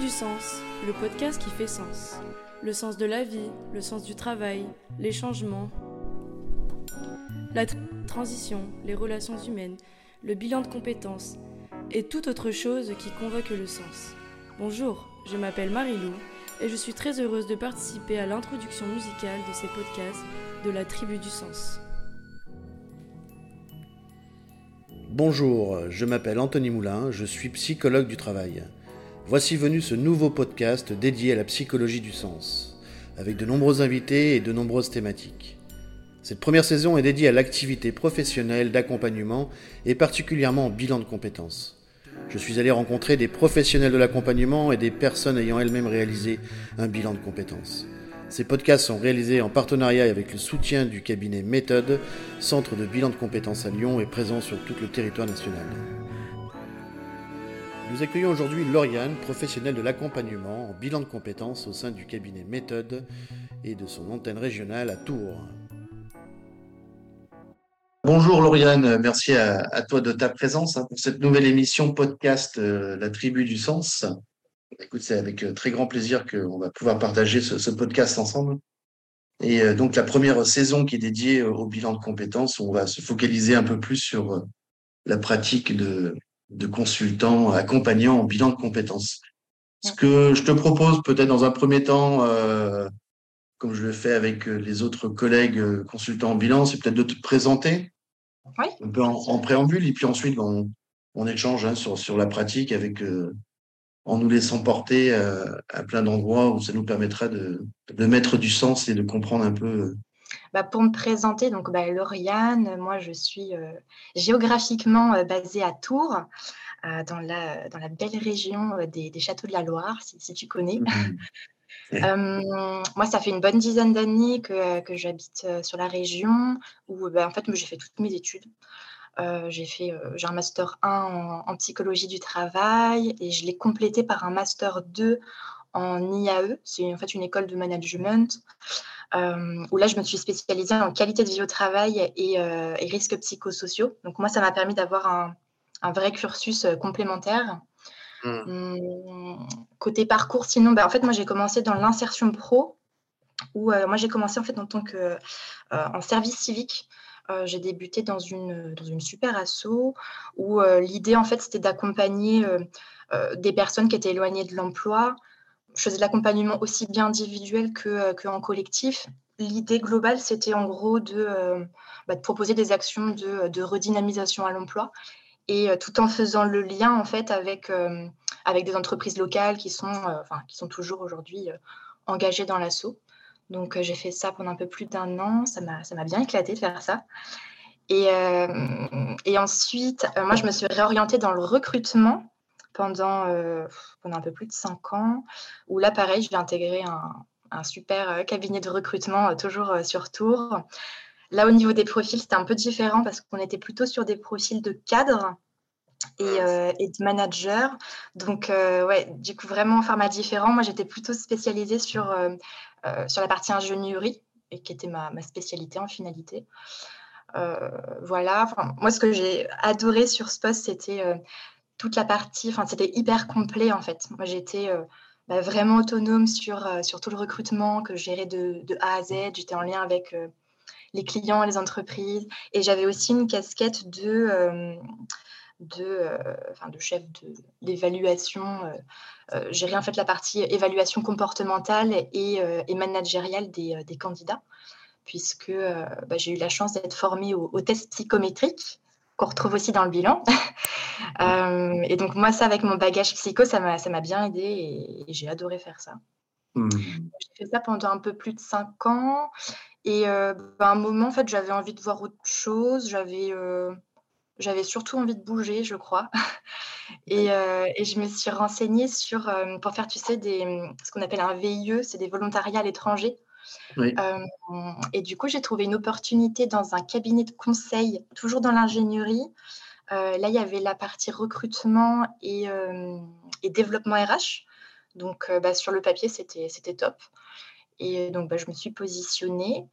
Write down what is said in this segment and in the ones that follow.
Du Sens, le podcast qui fait sens. Le sens de la vie, le sens du travail, les changements, la transition, les relations humaines, le bilan de compétences et toute autre chose qui convoque le sens. Bonjour, je m'appelle Marie-Lou et je suis très heureuse de participer à l'introduction musicale de ces podcasts de la Tribu du Sens. Bonjour, je m'appelle Anthony Moulin, je suis psychologue du travail. Voici venu ce nouveau podcast dédié à la psychologie du sens, avec de nombreux invités et de nombreuses thématiques. Cette première saison est dédiée à l'activité professionnelle d'accompagnement et particulièrement au bilan de compétences. Je suis allé rencontrer des professionnels de l'accompagnement et des personnes ayant elles-mêmes réalisé un bilan de compétences. Ces podcasts sont réalisés en partenariat avec le soutien du cabinet Méthode, centre de bilan de compétences à Lyon et présent sur tout le territoire national. Nous accueillons aujourd'hui Lauriane, professionnelle de l'accompagnement en bilan de compétences au sein du cabinet Méthode et de son antenne régionale à Tours. Bonjour Lauriane, merci à, toi de ta présence hein, pour cette nouvelle émission podcast euh, La Tribu du Sens. Écoute, c'est avec euh, très grand plaisir qu'on va pouvoir partager ce, podcast ensemble. Et euh, donc, la première saison qui est dédiée au bilan de compétences, on va se focaliser un peu plus sur la pratique de, de consultants accompagnants en bilan de compétences. Ce que je te propose peut-être dans un premier temps, comme je le fais avec les autres collègues consultants en bilan, c'est peut-être de te présenter un peu en, préambule, et puis ensuite on, on échange hein, sur, sur la pratique avec en nous laissant porter euh, à plein d'endroits où ça nous permettra de, mettre du sens et de comprendre un peu. Euh, bah, pour me présenter, donc bah, Lauriane, moi je suis euh, géographiquement basée à Tours, dans, la, dans la belle région des, Châteaux de la Loire, si, tu connais. Mhm. moi, ça fait une bonne dizaine d'années que, que j'habite sur la région où bah, en fait, j'ai fait toutes mes études. Euh, j'ai fait, euh, j'ai un master 1 en, psychologie du travail et je l'ai complété par un master 2 en IAE. C'est en fait une école de management euh, où là je me suis spécialisée en qualité de vie au travail et, et risques psychosociaux. Donc moi ça m'a permis d'avoir un, un, vrai cursus complémentaire. Mmh. Hum, côté parcours, sinon, bah, en fait moi j'ai commencé dans l'insertion pro où moi j'ai commencé en fait en tant que en service civique. Euh, j'ai débuté dans une, dans une super asso où euh, l'idée, en fait, c'était d'accompagner euh, des personnes qui étaient éloignées de l'emploi. Je faisais de l'accompagnement aussi bien individuel que, en collectif. L'idée globale, c'était en gros de, bah, de, proposer des actions de, redynamisation à l'emploi et tout en faisant le lien en fait avec, des entreprises locales qui sont, enfin, qui sont toujours aujourd'hui engagées dans l'assaut. Donc, euh, j'ai fait ça pendant un peu plus d'un an. Ça m'a bien éclaté de faire ça. Et, euh, ensuite, euh, moi, je me suis réorientée dans le recrutement pendant, pendant un peu plus de cinq ans, où là, pareil, j'ai intégré un, un, super cabinet de recrutement, toujours sur Tours. Là, au niveau des profils, c'était un peu différent parce qu'on était plutôt sur des profils de cadres et, et de managers. Donc, ouais, du coup, vraiment un format différent. Moi, j'étais plutôt spécialisée sur euh, sur la partie ingénierie, et qui était ma, spécialité en finalité. Euh, voilà, moi ce que j'ai adoré sur ce poste, c'était euh, toute la partie, enfin c'était hyper complet en fait. Moi j'étais bah, vraiment autonome sur, sur tout le recrutement que je gérais de, A à Z. J'étais en lien avec les clients, les entreprises. Et j'avais aussi une casquette de, de, euh, de chef d'évaluation. Euh, euh, j'ai en fait la partie évaluation comportementale et, et managériale des, des, candidats, puisque bah, j'ai eu la chance d'être formée au, au test psychométrique qu'on retrouve aussi dans le bilan. et donc moi, ça, avec mon bagage psycho, ça m'a bien aidé et, j'ai adoré faire ça. Mmh. J'ai fait ça pendant un peu plus de cinq ans. Et bah, à un moment, en fait, j'avais envie de voir autre chose. J'avais j'avais surtout envie de bouger, je crois. Euh, et, je me suis renseignée sur, euh, pour faire, tu sais, des, ce qu'on appelle un VIE, c'est des volontariats à l'étranger. Euh, et du coup, j'ai trouvé une opportunité dans un cabinet de conseil, toujours dans l'ingénierie. Là, il y avait la partie recrutement et, et développement RH. Donc, bah, sur le papier, c'était top. Et donc, bah, je me suis positionnée.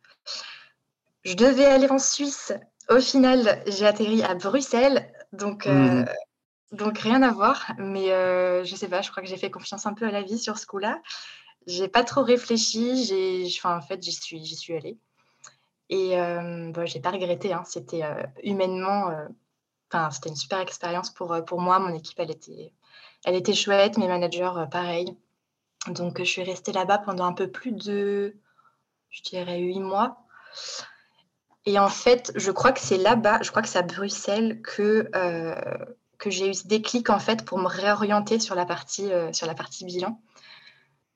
Je devais aller en Suisse au final, j'ai atterri à Bruxelles. Donc, euh, mmh Donc rien à voir, mais euh, je sais pas, je crois que j'ai fait confiance un peu à la vie sur ce coup-là. J'ai pas trop réfléchi, j'ai, enfin, en fait, j'y suis, j'y suis allée. Et euh, bon, j'ai pas regretté, hein. c'était euh, humainement, euh, enfin, c'était une super expérience pour, pour moi. Mon équipe, elle était, elle était chouette, mes managers, pareil. Donc, je suis restée là-bas pendant un peu plus de, je dirais, huit mois. Et en fait, je crois que c'est là-bas, je crois que c'est à Bruxelles que, que j'ai eu ce déclic en fait pour me réorienter sur la partie, sur la partie bilan.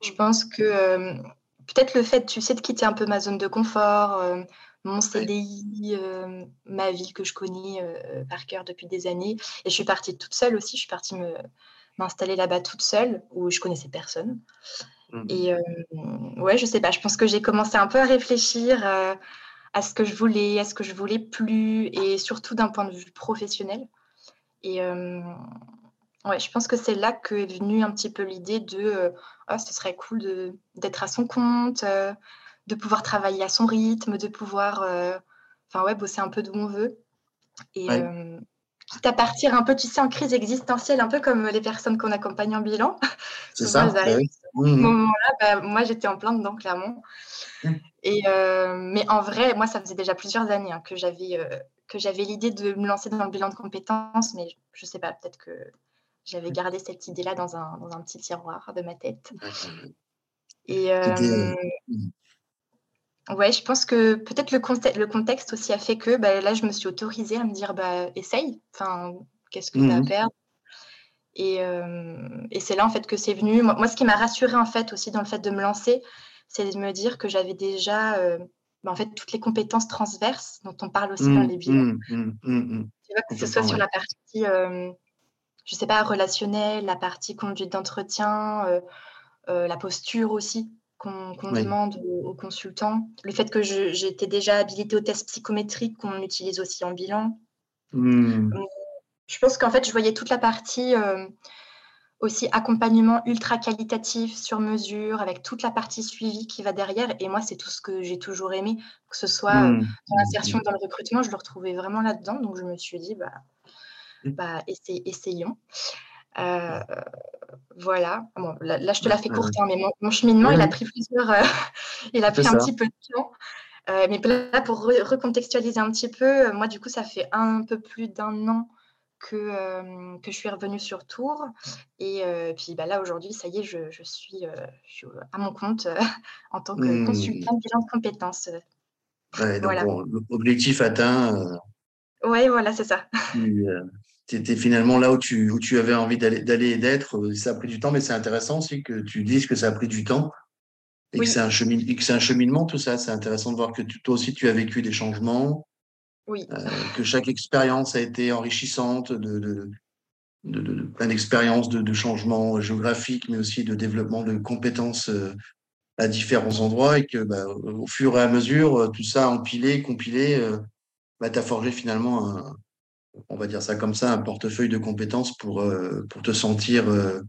Je pense que peut-être le fait, tu sais, de quitter un peu ma zone de confort, euh, mon CDI, euh, ma vie que je connais euh, par cœur depuis des années. Et je suis partie toute seule aussi. Je suis partie m'installer là-bas toute seule, où je connaissais personne. Mmh. Et ouais, je sais pas. Je pense que j'ai commencé un peu à réfléchir à ce que je voulais, à ce que je voulais plus, et surtout d'un point de vue professionnel. Et Ouais, je pense que c'est là que est venue un petit peu l'idée de euh, oh, ce serait cool d'être à son compte, euh, de pouvoir travailler à son rythme, de pouvoir euh, enfin ouais, bosser un peu d'où on veut. Et quitte à partir un peu, tu sais, en crise existentielle, un peu comme les personnes qu'on accompagne en bilan. C'est ça. Bah oui. Mmh, moment-là, bah, moi j'étais en plein dedans, clairement. Mmh. Et, mais en vrai, moi, ça faisait déjà plusieurs années hein, que j'avais que j'avais l'idée de me lancer dans le bilan de compétences, mais je sais pas, peut-être que j'avais gardé cette idée-là dans un, dans un, petit tiroir de ma tête. Et euh, ouais, je pense que peut-être le, le, contexte aussi a fait que bah, là, je me suis autorisée à me dire bah, essaye, enfin, qu'est-ce que tu as à mmh perdre et, euh, et c'est là en fait que c'est venu. Moi, ce qui m'a rassurée en fait aussi dans le fait de me lancer, c'est de me dire que j'avais déjà euh, bah, en fait toutes les compétences transverses dont on parle aussi dans mmh, les bilans. Mmh, tu vois, que ce soit sur la partie je sais pas, relationnel, la partie conduite d'entretien, euh, euh, la posture aussi qu'on demande aux, consultants, le fait que j'étais déjà habilitée au test psychométrique qu'on utilise aussi en bilan. Mmh. Je pense qu'en fait, je voyais toute la partie euh, aussi accompagnement ultra qualitatif sur mesure, avec toute la partie suivi qui va derrière. Et moi, c'est tout ce que j'ai toujours aimé, que ce soit mmh. dans l'insertion, dans le recrutement, je le retrouvais vraiment là-dedans. Donc, je me suis dit, bah, bah, essayons. Euh, voilà. Bon, là, je te la fais courte, hein, mais mon, cheminement, il a pris plusieurs. Euh, il a pris un petit peu de temps. Euh, mais là, pour recontextualiser un petit peu, moi, du coup, ça fait un peu plus d'un an que, que je suis revenue sur Tours. Et puis bah, là, aujourd'hui, ça y est, je, je, suis, je suis, à mon compte en tant que mmh. consultante bilan de compétences. voilà. L'objectif atteint. Oui, voilà, c'est ça tu étais finalement là où tu, où tu avais envie d'aller et d'être. Euh, ça a pris du temps, mais c'est intéressant aussi que tu dises que ça a pris du temps et que c'est un, un, cheminement, tout ça. C'est intéressant de voir que toi aussi, tu as vécu des changements. Oui. Euh, que chaque expérience a été enrichissante de, de, de, plein d'expériences de, changements géographiques, mais aussi de développement de compétences euh, à différents endroits et que bah, au fur et à mesure, tout ça empilé, compilé, bah, tu as forgé finalement un, on va dire ça comme ça, un portefeuille de compétences pour, euh, pour te sentir euh,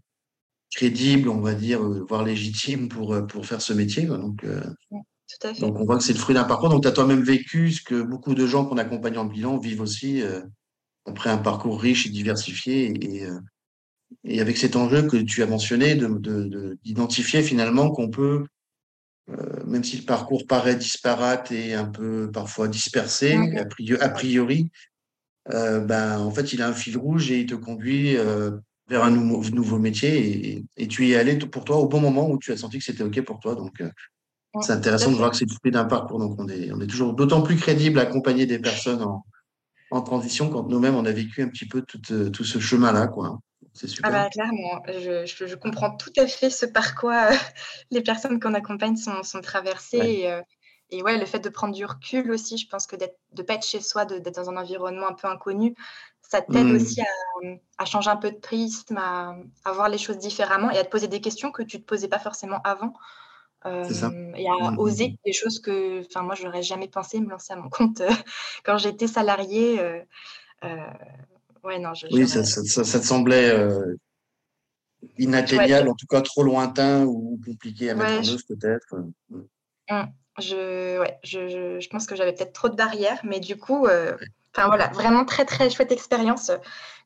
crédible, on va dire, euh, voire légitime pour, pour faire ce métier. Donc, donc on voit que c'est le fruit d'un parcours. Donc tu as toi-même vécu ce que beaucoup de gens qu'on accompagne en bilan vivent aussi après un parcours riche et diversifié. Et, et, avec cet enjeu que tu as mentionné, d'identifier de, finalement qu'on peut même si le parcours paraît disparate et un peu parfois dispersé, a priori, euh, ben, en fait, il a un fil rouge et il te conduit euh, vers un nouveau, nouveau métier et, tu y es allé pour toi au bon moment où tu as senti que c'était OK pour toi. Donc, euh, c'est intéressant de voir que c'est le fruit d'un parcours. Donc, on est, on est toujours d'autant plus crédible à accompagner des personnes en, en transition quand nous-mêmes, on a vécu un petit peu tout, tout ce chemin-là. quoi. C'est super. Ah bah, clairement, je, je, comprends tout à fait ce par quoi les personnes qu'on accompagne sont, sont traversées. Et, et ouais, le fait de prendre du recul aussi, je pense que de ne pas être chez soi, d'être dans un environnement un peu inconnu, ça t'aide mmh. aussi à, changer un peu de prisme, à, voir les choses différemment et à te poser des questions que tu ne te posais pas forcément avant. Euh, et à mmh, mmh, oser des choses que enfin moi je n'aurais jamais pensé me lancer à mon compte euh, quand j'étais salariée euh, ouais non oui ça, ça, te semblait inatteignable en tout cas trop lointain ou compliqué à mettre en œuvre peut-être je, ouais, je, je, pense que j'avais peut-être trop de barrières, mais du coup, euh, voilà, vraiment très très chouette expérience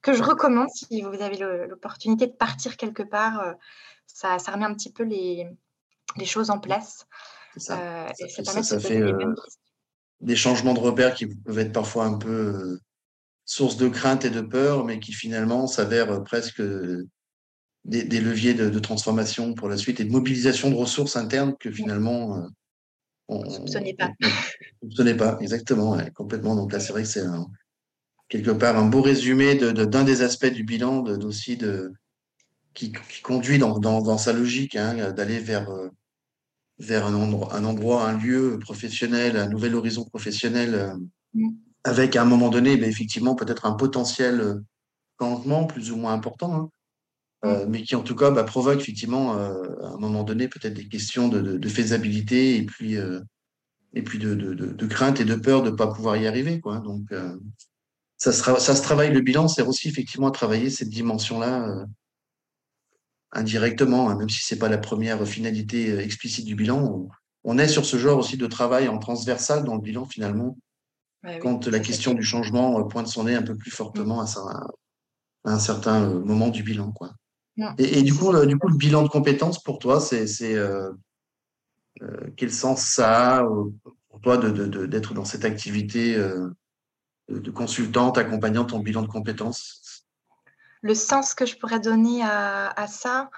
que je recommande si vous avez l'opportunité de partir quelque part. Ça, ça remet un petit peu les, les choses en place. Ça. ça, fait des changements de repères qui peuvent être parfois un peu source de crainte et de peur, mais qui finalement s'avèrent presque des, leviers de, transformation pour la suite et de mobilisation de ressources internes que finalement euh, on ne soupçonnait pas. On ne soupçonnait pas, exactement, complètement. Donc là, c'est vrai que c'est quelque part un beau résumé d'un des aspects du bilan aussi de, qui, conduit dans, dans, sa logique hein, d'aller vers, euh, vers un endroit, un endroit, un lieu professionnel, un nouvel horizon professionnel. Euh, mm avec à un moment donné, ben, effectivement, peut-être un potentiel euh, changement plus ou moins important, hein, euh, mm. mais qui en tout cas bah, provoque effectivement euh, à un moment donné peut-être des questions de, faisabilité et puis, et puis de, de, crainte et de peur de ne pas pouvoir y arriver. Quoi. Donc, ça, se ça se travaille, le bilan c'est aussi effectivement à travailler cette dimension-là indirectement, hein, même si ce n'est pas la première finalité explicite du bilan. On, on est sur ce genre aussi de travail en transversal dans le bilan finalement quand la question du changement euh, pointe son nez un peu plus fortement à, un certain euh, moment du bilan. Quoi. Et, du, coup, le, du coup, le bilan de compétences pour toi, c'est euh, quel sens ça a pour toi d'être de, de, dans cette activité de consultante accompagnant ton bilan de compétences? Le sens que je pourrais donner à, à ça,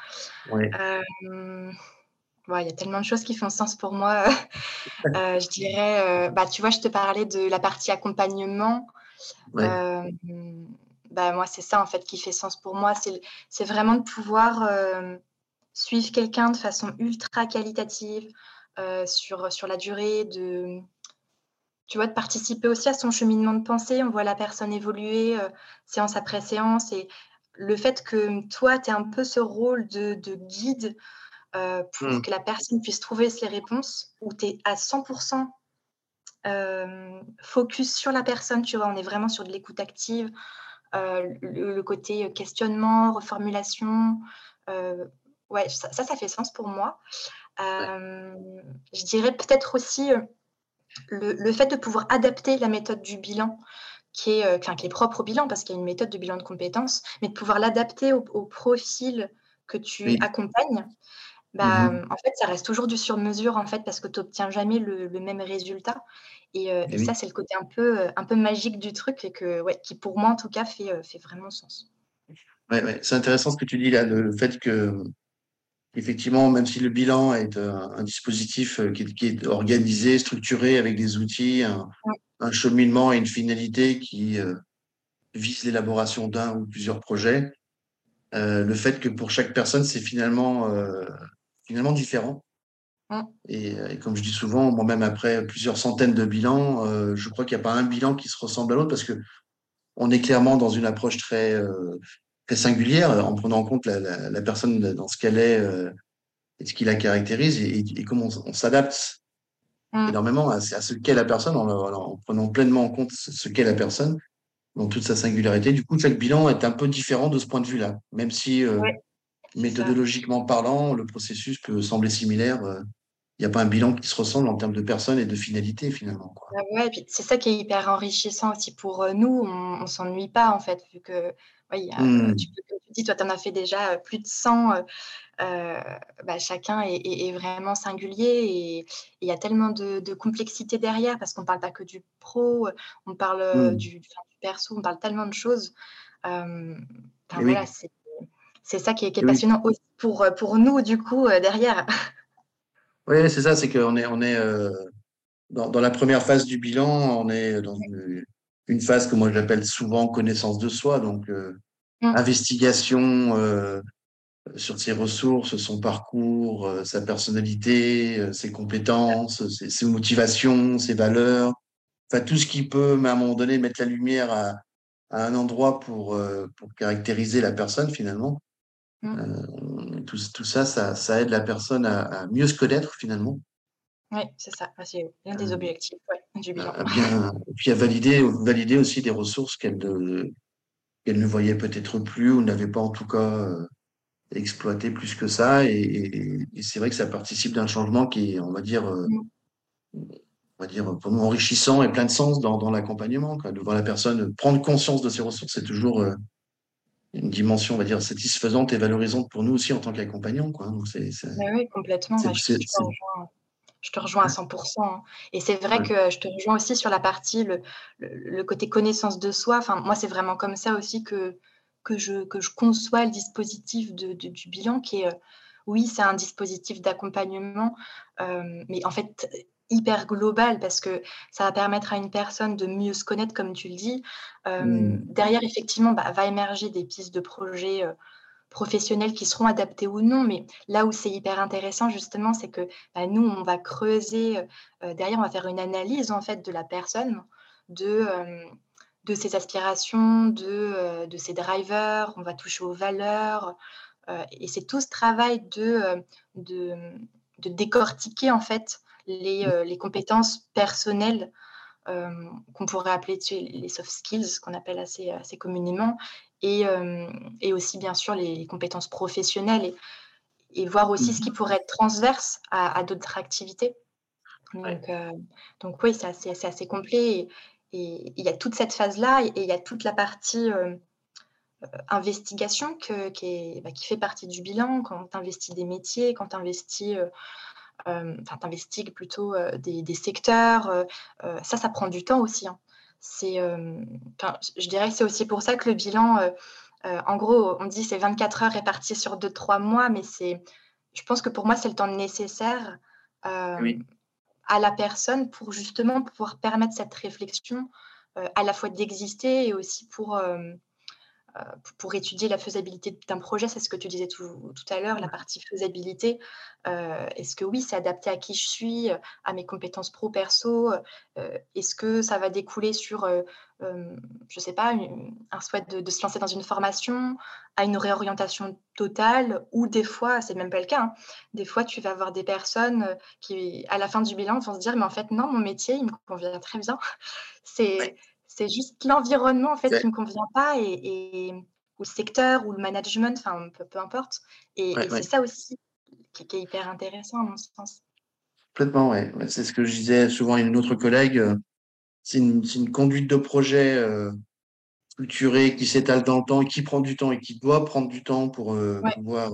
il y a tellement de choses qui font sens pour moi. Euh, je dirais, euh, bah, tu vois, je te parlais de la partie accompagnement. Euh, bah, moi, c'est ça en fait qui fait sens pour moi. C'est vraiment de pouvoir suivre quelqu'un de façon ultra qualitative sur, sur la durée, de, tu vois, de participer aussi à son cheminement de pensée. On voit la personne évoluer séance après séance. Et le fait que toi, tu aies un peu ce rôle de, de guide euh, pour mmh. que la personne puisse trouver ses réponses, où tu es à 100% euh, focus sur la personne, tu vois, on est vraiment sur de l'écoute active, euh, le, côté questionnement, reformulation, ouais, ça, ça, fait sens pour moi. Je dirais peut-être aussi le, fait de pouvoir adapter la méthode du bilan qui est, enfin, qui est propre au bilan, parce qu'il y a une méthode de bilan de compétences, mais de pouvoir l'adapter au, profil que tu accompagnes. Bah, mmh en fait, ça reste toujours du sur-mesure, en fait, parce que tu n'obtiens jamais le, même résultat. Et, euh, ça, c'est le côté un peu, euh, un peu magique du truc, et que, ouais, qui pour moi, en tout cas, fait, euh, fait vraiment sens. Ouais, ouais. C'est intéressant ce que tu dis là, le, fait que, effectivement, même si le bilan est un, dispositif qui est, organisé, structuré, avec des outils, un, cheminement et une finalité qui vise l'élaboration d'un ou plusieurs projets, le fait que pour chaque personne, c'est finalement finalement différent. Euh, et, comme je dis souvent, moi-même après plusieurs centaines de bilans, euh, je crois qu'il n'y a pas un bilan qui se ressemble à l'autre parce que on est clairement dans une approche très, euh, très singulière en prenant en compte la, personne dans ce qu'elle est et ce qui la caractérise et, comment on, s'adapte énormément à, ce qu'est la personne en, prenant pleinement en compte ce, qu'est la personne dans toute sa singularité. Du coup, chaque bilan est un peu différent de ce point de vue-là, même si méthodologiquement parlant, le processus peut sembler similaire. Euh, il n'y a pas un bilan qui se ressemble en termes de personnes et de finalité finalement. Quoi. Bah c'est ça qui est hyper enrichissant aussi pour euh, nous. On ne s'ennuie pas en fait, vu que mmh. tu, dis, toi, tu en as fait déjà euh, plus de 100. bah, chacun est, vraiment singulier et il y a tellement de, complexité derrière parce qu'on ne parle pas que du pro, on parle mmh. du, perso, on parle tellement de choses. voilà, c'est c'est ça qui est, passionnant aussi pour, euh, pour nous, du coup, euh, derrière. Oui, c'est ça, c'est qu'on est, on est euh, dans, la première phase du bilan, on est dans une, phase que moi j'appelle souvent connaissance de soi, donc mmh. investigation sur ses ressources, son parcours, sa personnalité, ses compétences, ses, motivations, ses valeurs, enfin tout ce qui peut, à un moment donné, mettre la lumière à, à un endroit pour, pour caractériser la personne finalement. Mmh. Euh, tout, tout, ça, ça, aide la personne à, mieux se connaître finalement. Oui, c'est ça. C'est l'un des euh, objectifs du bilan. et puis à valider, valider aussi des ressources qu'elle ne, ne voyait peut-être plus ou n'avait pas en tout cas euh, exploité plus que ça. Et, c'est vrai que ça participe d'un changement qui est, on va dire, mmh. on va dire, pour nous enrichissant et plein de sens dans, dans l'accompagnement. De voir la personne prendre conscience de ses ressources, c'est toujours une dimension, on va dire, satisfaisante et valorisante pour nous aussi en tant qu'accompagnants. oui, complètement. je, te rejoins, à 100%. Hein. Et c'est vrai que je te rejoins aussi sur la partie, le, le, côté connaissance de soi. Enfin, moi, c'est vraiment comme ça aussi que, que, je, que je conçois le dispositif de, du bilan, qui est, euh, oui, c'est un dispositif d'accompagnement, euh, mais en fait, hyper global parce que ça va permettre à une personne de mieux se connaître, comme tu le dis. Euh, mmh. Derrière, effectivement, bah, va émerger des pistes de projets euh, professionnels qui seront adaptés ou non. Mais là où c'est hyper intéressant, justement, c'est que bah, nous, on va creuser. Euh, derrière, on va faire une analyse en fait de la personne, de de ses aspirations, de, de ses drivers, on va toucher aux valeurs. et c'est tout ce travail de, de, de, décortiquer en fait les, euh, les compétences personnelles euh, qu'on pourrait appeler les soft skills, qu'on appelle assez, assez communément, et, euh, et, aussi bien sûr les compétences professionnelles et, et voir aussi ce qui mmh. pourrait être transverse à, d'autres activités. Donc, donc oui, c'est assez, assez, complet. Et il y a toute cette phase-là et il y a toute la partie investigation que, qui, est, bah, qui, fait partie du bilan quand tu investis des métiers, quand tu investis euh, enfin, t'investigues plutôt euh, des, secteurs. Euh, ça, ça prend du temps aussi. Hein. C'est, je dirais que c'est aussi pour ça que le bilan, en gros, on dit c'est 24 heures réparties sur 2-3 mois, mais c'est, je pense que pour moi, c'est le temps nécessaire à la personne pour justement pouvoir permettre cette réflexion à la fois d'exister et aussi pour, euh, pour étudier la faisabilité d'un projet, c'est ce que tu disais tout, tout à l'heure, la partie faisabilité. Euh, est-ce que oui, c'est adapté à qui je suis, à mes compétences pro perso? Euh, Est-ce que ça va découler sur, je ne sais pas, un souhait de, se lancer dans une formation, à une réorientation totale? Ou des fois, c'est même pas le cas, hein, des fois tu vas avoir des personnes qui, à la fin du bilan, vont se dire, mais en fait, non, mon métier, il me convient très bien. C'est c'est juste l'environnement en fait qui ne me convient pas et, ou le secteur ou le management, enfin peu, importe. Et, c'est ça aussi qui, est hyper intéressant à mon sens. Complètement, oui. C'est ce que je disais souvent à une autre collègue. Euh, c'est une, conduite de projet euh, structurée qui s'étale dans le temps, qui prend du temps et qui doit prendre du temps pour euh, pouvoir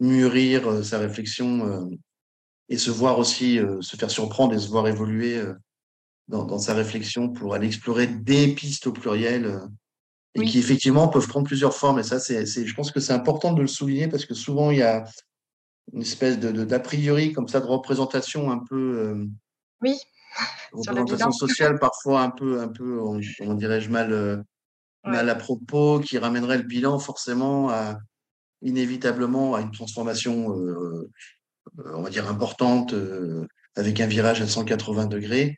mûrir sa réflexion et se voir aussi, se faire surprendre et se voir évoluer dans, sa réflexion pour aller explorer des pistes au pluriel euh, et qui effectivement peuvent prendre plusieurs formes. Et ça, c'est, je pense que c'est important de le souligner parce que souvent il y a une espèce de, d'a priori comme ça de représentation un peu. Euh, oui. représentation sociale parfois un peu, un peu, on, dirais-je mal, euh, mal à propos, qui ramènerait le bilan forcément à inévitablement à une transformation, on va dire importante, avec un virage à 180 degrés.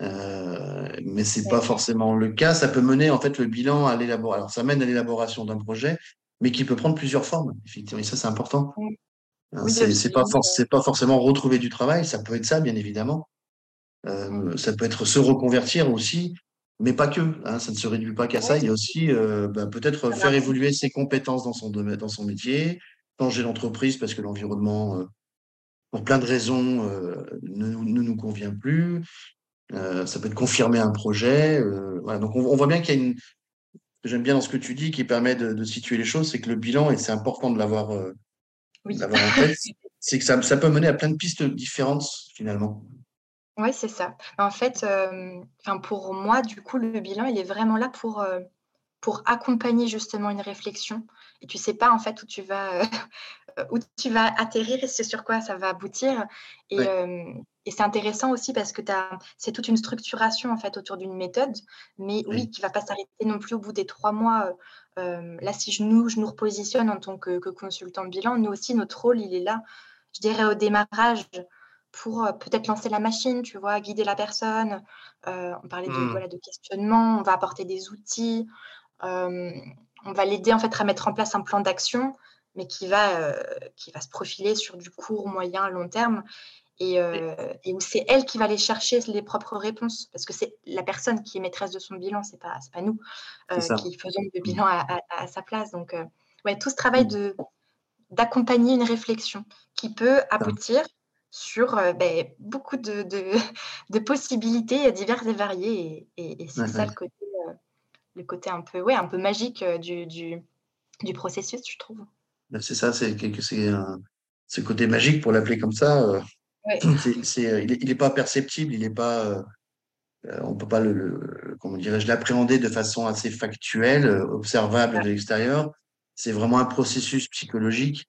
Euh, mais c'est pas forcément le cas. Ça peut mener en fait le bilan à l'élaboration. Alors ça mène à l'élaboration d'un projet, mais qui peut prendre plusieurs formes. Effectivement, et ça c'est important. Hein, c'est pas pas forcément retrouver du travail. Ça peut être ça, bien évidemment. Euh, ça peut être se reconvertir aussi, mais pas que. Hein, ça ne se réduit pas qu'à ça. Il y a aussi euh, bah, peut-être faire évoluer ses compétences dans son domaine, dans son métier, changer l'entreprise parce que l'environnement, pour plein de raisons, ne, ne, nous convient plus. Euh, ça peut être confirmer un projet. Euh, voilà. Donc, on, voit bien qu'il y a une. J'aime bien dans ce que tu dis, qui permet de, situer les choses, c'est que le bilan, et c'est important de l'avoir euh, oui. en tête, c'est que ça, ça, peut mener à plein de pistes différentes, finalement. Oui, c'est ça. En fait, pour moi, du coup, le bilan, il est vraiment là pour, pour accompagner justement une réflexion. Et tu sais pas, en fait, où tu vas, où tu vas atterrir et sur quoi ça va aboutir. Et, et c'est intéressant aussi parce que c'est toute une structuration en fait autour d'une méthode, mais oui, qui ne va pas s'arrêter non plus au bout des trois mois. Euh, euh, là, si je nous, je nous repositionne en tant que, consultant bilan, nous aussi, notre rôle, il est là, je dirais, au démarrage pour euh, peut-être lancer la machine, tu vois, guider la personne. on parlait de, mmh. voilà, de questionnement, on va apporter des outils, on va l'aider en fait à mettre en place un plan d'action, mais qui va, qui va se profiler sur du court, moyen, long terme euh, et, où c'est elle qui va aller chercher les propres réponses, parce que c'est la personne qui est maîtresse de son bilan, c'est pas, pas nous euh, qui faisons le bilan à, sa place. Donc, euh, ouais, tout ce travail mmh. de d'accompagner une réflexion qui peut aboutir sur ben, beaucoup de, de, possibilités diverses et variées. Et, c'est ça le côté, le côté un peu, ouais, un peu magique du, du, du processus, je trouve. Ben, c'est ça, c'est ce côté magique pour l'appeler comme ça. C'est, il n'est pas perceptible, il n'est pas euh, on ne peut pas le, comment dirais-je l'appréhender de façon assez factuelle, euh, observable de l'extérieur. C'est vraiment un processus psychologique.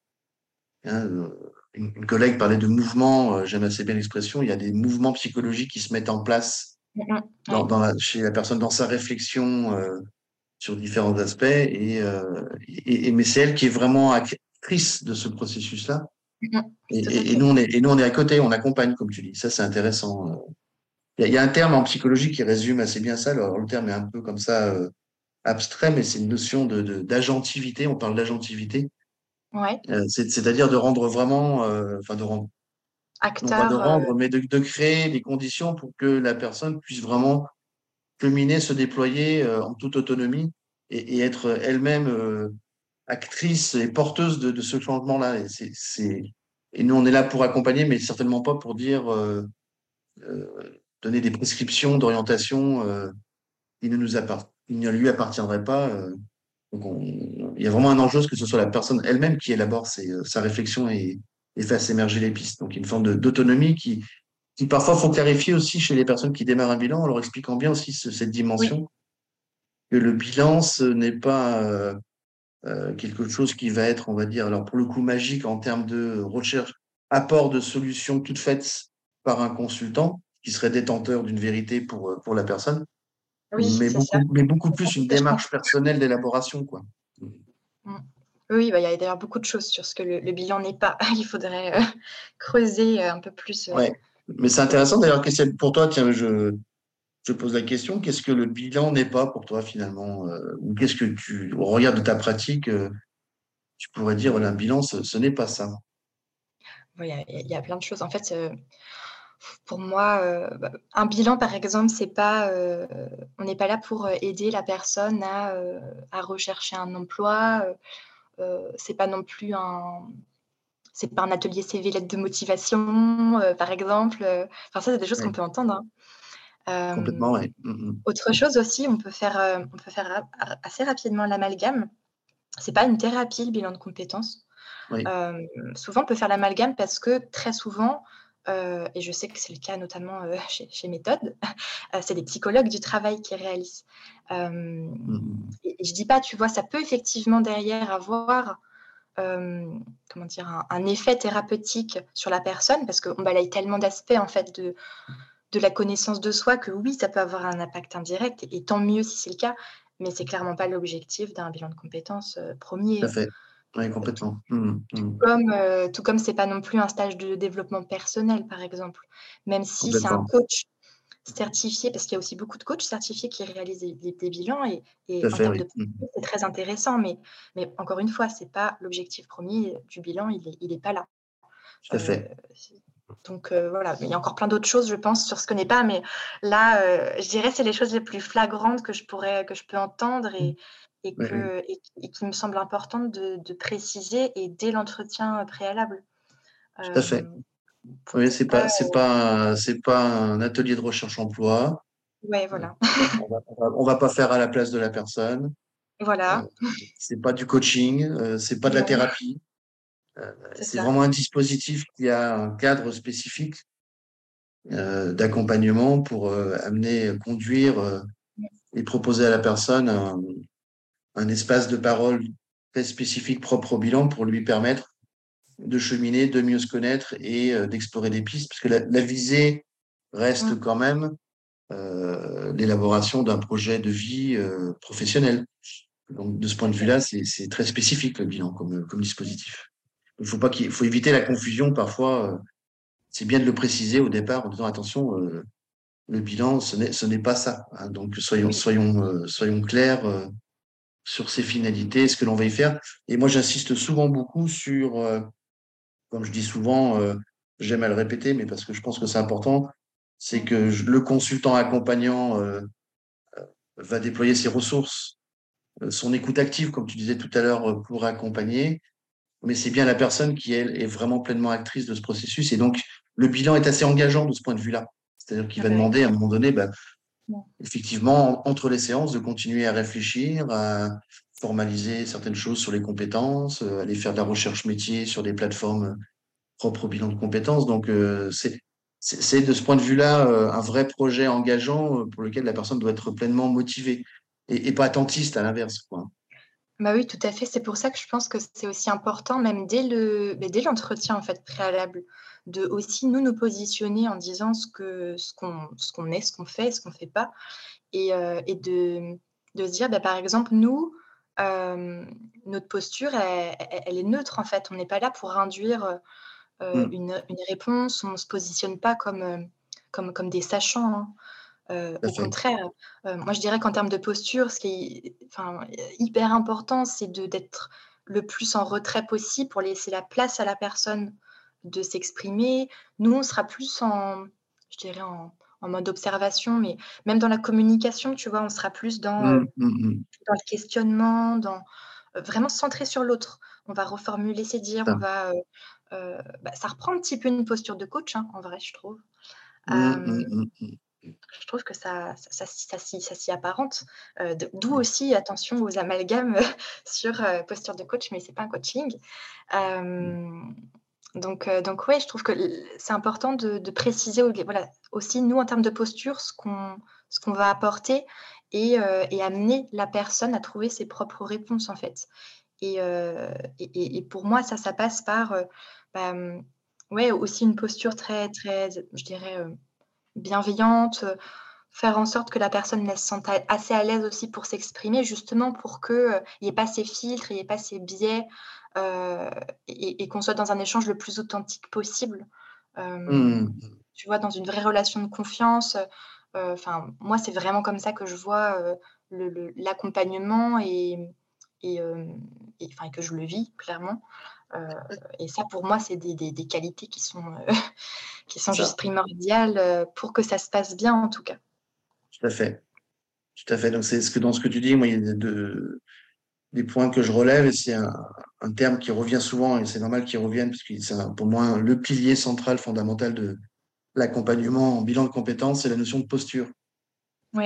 Hein, euh, une, collègue parlait de mouvements, j'aime assez bien l'expression. Il y a des mouvements psychologiques qui se mettent en place dans, chez la personne dans sa réflexion sur différents aspects. Et, et, mais c'est elle qui est vraiment actrice de ce processus-là. Et, nous, on est, et nous, on est à côté, on accompagne, comme tu dis. Ça, c'est intéressant. Il y, a un terme en psychologie qui résume assez bien ça. Alors, le terme est un peu comme ça euh, abstrait, mais c'est une notion de, d'agentivité. On parle d'agentivité. Ouais. Euh, c'est-à-dire de rendre vraiment, euh, enfin de rendre, Acteur, de rendre, mais de, de, créer des conditions pour que la personne puisse vraiment culminer, se déployer en toute autonomie et, être elle-même actrice et porteuse de, de ce changement-là. Et, nous, on est là pour accompagner, mais certainement pas pour dire donner des prescriptions d'orientation euh, qui ne lui appartiendraient pas. Euh. il y a vraiment un enjeu que ce soit la personne elle-même qui élabore euh, sa réflexion et fasse émerger les pistes. Donc une forme d'autonomie qui, qui parfois faut clarifier aussi chez les personnes qui démarrent un bilan en leur expliquant bien aussi cette dimension que le bilan ce n'est pas euh, quelque chose qui va être, on va dire, alors pour le coup magique en termes de recherche, apport de solutions toutes faites par un consultant, qui serait détenteur d'une vérité pour, euh, pour la personne, mais, beaucoup, mais beaucoup plus une démarche personnelle d'élaboration. quoi. Mm. Oui, bah, il y a d'ailleurs beaucoup de choses sur ce que le, bilan n'est pas. Il faudrait euh, creuser euh, un peu plus. Ouais. Mais c'est intéressant d'ailleurs, pour toi, tiens, je, je pose la question, qu'est-ce que le bilan n'est pas pour toi finalement Ou qu'est-ce que tu, au regard de ta pratique, tu pourrais dire, un bilan, ce, n'est pas ça? Il y, a plein de choses. En fait, pour moi, euh, un bilan, par exemple, c'est pas, euh, on n'est pas là pour euh, aider la personne à, à rechercher un emploi. c'est pas non plus un, c'est pas un atelier CV lettre de motivation, par exemple. Enfin, ça, c'est des choses qu'on peut entendre. Hein. Complètement, oui. Mmh, mmh. Autre chose aussi, on peut faire, on peut faire assez rapidement l'amalgame. C'est pas une thérapie, le bilan de compétences. souvent, on peut faire l'amalgame parce que très souvent, euh, et je sais que c'est le cas notamment euh, chez, Méthode, euh, c'est des psychologues du travail qui réalisent. Mmh. et, je dis pas, tu vois, ça peut effectivement derrière avoir comment dire, un, effet thérapeutique sur la personne parce qu'on balaye tellement d'aspects en fait de, de la connaissance de soi que oui, ça peut avoir un impact indirect et, tant mieux si c'est le cas, mais c'est clairement pas l'objectif d'un bilan de compétences premier. Tout fait. Oui, complètement. Mmh, mmh. Comme, euh, tout comme c'est pas non plus un stage de développement personnel, par exemple. Même si c'est un coach certifié, parce qu'il y a aussi beaucoup de coachs certifiés qui réalisent des, bilans et, en termes de mmh. c'est très intéressant, mais, mais encore une fois, c'est pas l'objectif premier du bilan, il n'est il est pas là. Tout à fait. Euh, donc euh, voilà, il y a encore plein d'autres choses, je pense, sur ce que n'est pas, mais là, je dirais c'est les choses les plus flagrantes que je pourrais, que je peux entendre et, et, que, et, qui me semble importante de, préciser et dès l'entretien préalable. Tout à fait. Oui, c'est pas, c'est pas, c'est pas un atelier de recherche emploi. Ouais, voilà. on va, va pas faire à la place de la personne. Voilà. Euh, c'est pas du coaching, euh, c'est pas de la thérapie. Euh, c'est vraiment un dispositif qui a un cadre spécifique d'accompagnement pour amener, conduire et proposer à la personne un, un espace de parole très spécifique propre au bilan pour lui permettre de cheminer, de mieux se connaître et euh, d'explorer des pistes, parce que la, visée reste mmh. quand même euh, l'élaboration d'un projet de vie euh, professionnel. Donc de ce point de vue-là, c'est très spécifique le bilan comme, comme dispositif. Il faut pas qu'il faut éviter la confusion parfois. c'est bien de le préciser au départ en disant attention, le bilan ce n'est pas ça. Hein. donc soyons soyons soyons clairs sur ses finalités, ce que l'on va y faire. Et moi, j'insiste souvent beaucoup sur, comme je dis souvent, euh, j'aime à le répéter, mais parce que je pense que c'est important, c'est que le consultant accompagnant euh, va déployer ses ressources, son écoute active, comme tu disais tout à l'heure, pour accompagner. Mais c'est bien la personne qui, elle, est vraiment pleinement actrice de ce processus. Et donc, le bilan est assez engageant de ce point de vue-là. C'est-à-dire qu'il va demander à un moment donné, bah, effectivement, entre les séances, de continuer à réfléchir, à formaliser certaines choses sur les compétences, euh, aller faire de la recherche métier sur des plateformes propres au bilan de compétences. Donc, euh, c'est de ce point de vue-là euh, un vrai projet engageant pour lequel la personne doit être pleinement motivée et, pas attentiste à l'inverse. Bah oui, tout à fait. C'est pour ça que je pense que c'est aussi important, même dès le dès l'entretien en fait préalable, de aussi nous nous positionner en disant ce que ce qu'on ce qu'on est, ce qu'on fait, ce qu'on fait pas, et, et de, de se dire bah, par exemple nous notre posture, elle, est neutre en fait. On n'est pas là pour induire mmh. une, réponse. On ne se positionne pas comme, comme, comme des sachants. Hein. au contraire, moi je dirais qu'en termes de posture, ce qui est enfin, hyper important, c'est d'être le plus en retrait possible pour laisser la place à la personne de s'exprimer. Nous, on sera plus en, je dirais, en, en mode observation, mais même dans la communication, tu vois, on sera plus dans, mmh, mmh, mmh. dans le questionnement, dans vraiment centré sur l'autre. On va reformuler ses dires, on va, bah, ça reprend un petit peu une posture de coach, hein, en vrai, je trouve. je trouve que ça, ça, ça, ça s'y apparente. D'où aussi, attention aux amalgames sur posture de coach, mais c'est pas un coaching. Donc, euh, donc ouais, je trouve que c'est important de, préciser aussi, nous, en termes de posture, ce qu'on qu'on va apporter et, euh, et, amener la personne à trouver ses propres réponses, en fait. Et, euh, pour moi, ça, ça passe par bah, ouais, aussi une posture très, très, je dirais, bienveillante, faire en sorte que la personne se sente assez à l'aise aussi pour s'exprimer, justement pour qu'il n'y ait pas ces filtres, il n'y ait pas ces biais. Euh, et, qu'on soit dans un échange le plus authentique possible. Mmh. Tu vois, dans une vraie relation de confiance. Euh, enfin, moi, c'est vraiment comme ça que je vois l'accompagnement et, et, que je le vis clairement. et ça, pour moi, c'est des, des, qualités qui sont, qui sont juste primordiales pour que ça se passe bien, en tout cas. Tout à fait. Tout à fait. Donc, c'est ce que dans ce que tu dis, moi, il y a de, des points que je relève, et c'est un, un, terme qui revient souvent, et c'est normal qu'il revienne, parce que c'est pour moi le pilier central, fondamental de l'accompagnement en bilan de compétences, c'est la notion de posture. Oui.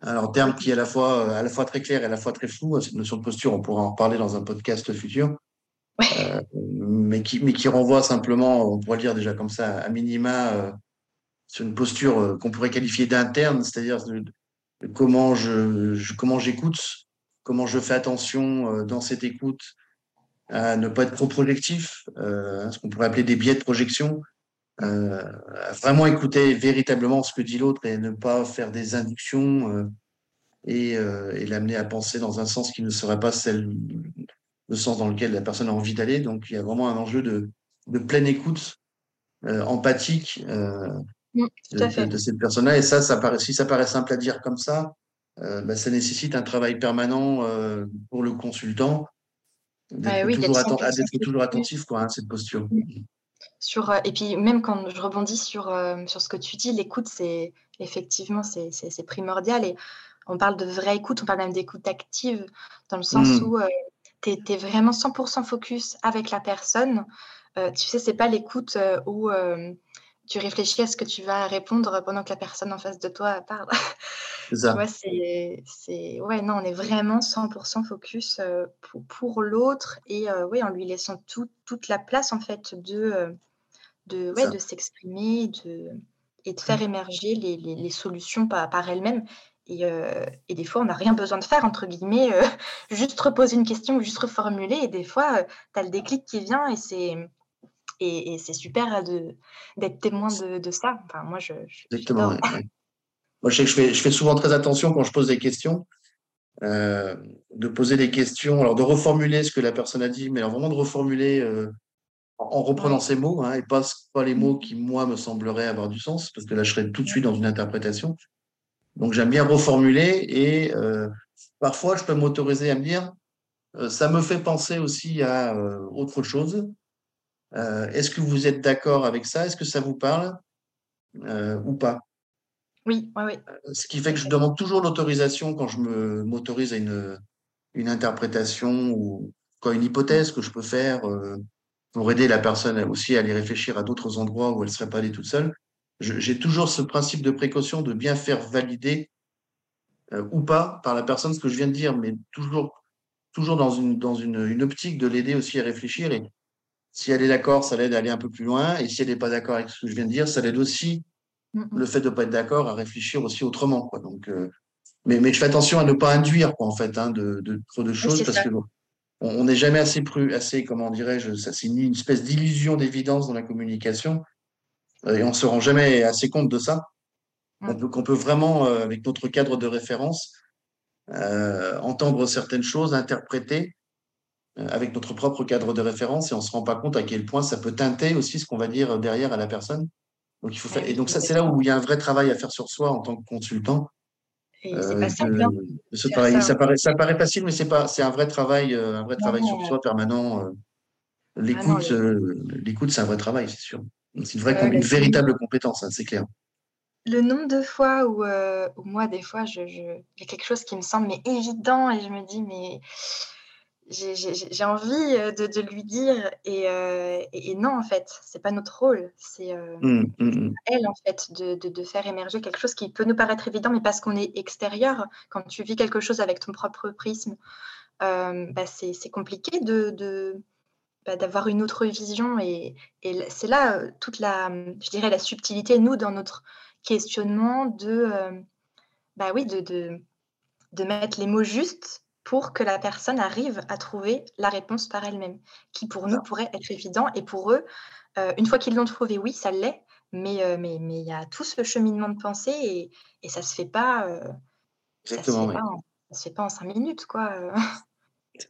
Alors, terme qui est à la fois, à la fois très clair et à la fois très flou, cette notion de posture, on pourra en parler dans un podcast futur, euh, mais, qui, mais qui renvoie simplement, on pourrait le dire déjà comme ça, à minima, euh, sur une posture euh, qu'on pourrait qualifier d'interne, c'est-à-dire de, comment je, je comment j'écoute comment je fais attention euh, dans cette écoute à ne pas être trop projectif, euh, ce qu'on pourrait appeler des biais de projection, euh, à vraiment écouter véritablement ce que dit l'autre et ne pas faire des inductions et, l'amener à penser dans un sens qui ne serait pas celle, le sens dans lequel la personne a envie d'aller. Donc il y a vraiment un enjeu de, pleine écoute empathique mmh, de, cette personne-là. Et ça, ça paraît, si ça paraît simple à dire comme ça, bah, ça nécessite un travail permanent euh, pour le consultant d'être toujours, attentif quoi, à cette posture. Sur, euh, et puis même quand je rebondis sur, sur ce que tu dis, l'écoute, c'est effectivement c'est primordial. Et on parle de vraie écoute, on parle même d'écoute active, dans le sens mmh. où tu es, vraiment 100% focus avec la personne. tu sais, c'est pas l'écoute où tu réfléchis à ce que tu vas répondre pendant que la personne en face de toi parle. C'est ça. c'est, ouais, non, on est vraiment 100% focus euh, pour, l'autre et euh, en lui laissant toute la place en fait de, euh, de, ouais, de s'exprimer de, et de faire mmh. émerger les, les, solutions par, par elles-mêmes. Et, et, des fois, on n'a rien besoin de faire, entre guillemets, juste reposer une question ou juste reformuler. Et des fois, tu as le déclic qui vient et c'est et, c'est super d'être témoin de, ça. Enfin, moi, je, Exactement. Moi, je sais que je fais, je fais, souvent très attention quand je pose des questions, euh, de poser des questions, alors de reformuler ce que la personne a dit, mais alors vraiment de reformuler euh, en reprenant ses mots, hein, et pas, pas les mots qui, moi, me sembleraient avoir du sens, parce que là, je serais tout de suite dans une interprétation. Donc, j'aime bien reformuler, et euh, parfois, je peux m'autoriser à me dire, ça me fait penser aussi à autre chose, euh, est-ce que vous êtes d'accord avec ça? Est-ce que ça vous parle? Euh, ou pas? Oui, oui, oui. Euh, ce qui fait que je demande toujours l'autorisation quand je m'autorise à une, une interprétation ou quoi, une hypothèse que je peux faire pour aider la personne aussi à aller réfléchir à d'autres endroits où elle ne serait pas allée toute seule. J'ai toujours ce principe de précaution de bien faire valider euh, ou pas par la personne ce que je viens de dire, mais toujours, toujours dans, une, dans une, une optique de l'aider aussi à réfléchir. Et si elle est d'accord, ça l'aide à aller un peu plus loin. Et si elle n'est pas d'accord avec ce que je viens de dire, ça l'aide aussi, le fait de ne pas être d'accord, à réfléchir aussi autrement. Quoi. Donc, euh, mais, mais je fais attention à ne pas induire, quoi, en fait, hein, de, de, trop de choses, parce que on n'est jamais assez, pru, assez, comment dirais-je, ça c'est une espèce d'illusion d'évidence dans la communication. Et on se rend jamais assez compte de ça. Mm. qu'on peut vraiment, euh, avec notre cadre de référence, euh, entendre certaines choses, interpréter euh, avec notre propre cadre de référence et on ne se rend pas compte à quel point ça peut teinter aussi ce qu'on va dire derrière à la personne. Donc, il faut faire... Et donc, ça, c'est là où il y a un vrai travail à faire sur soi en tant que consultant. Et c'est pas simple. Hein. Ce travail, ça, paraît, ça paraît facile, mais c'est pas, c'est un vrai travail, un vrai travail sur soi permanent. L'écoute, l'écoute, c'est un vrai travail, c'est sûr. C'est une, vraie, une véritable compétence, hein, c'est clair le nombre de fois où, euh, moi, des fois, je, je, il y a quelque chose qui me semble mais évident et je me dis, mais j'ai envie euh, de, de, lui dire et, euh, et, non, en fait, c'est pas notre rôle. C'est mmh, mmh, mmh. elle, en fait, de, de, de, faire émerger quelque chose qui peut nous paraître évident, mais parce qu'on est extérieur, quand tu vis quelque chose avec ton propre prisme, bah, c'est compliqué de, bah, d'avoir une autre vision et, et c'est là toute la, je dirais, la subtilité, nous, dans notre questionnement de, euh, bah oui, de, de, mettre les mots justes pour que la personne arrive à trouver la réponse par elle-même, qui pour nous pourrait être évident. Et pour eux, euh, une fois qu'ils l'ont trouvé, oui, ça l'est, mais euh, mais mais il y a tout ce cheminement de pensée et, et ça se fait pas. Exactement. Ça se fait, pas en, ça se fait pas en cinq minutes, quoi.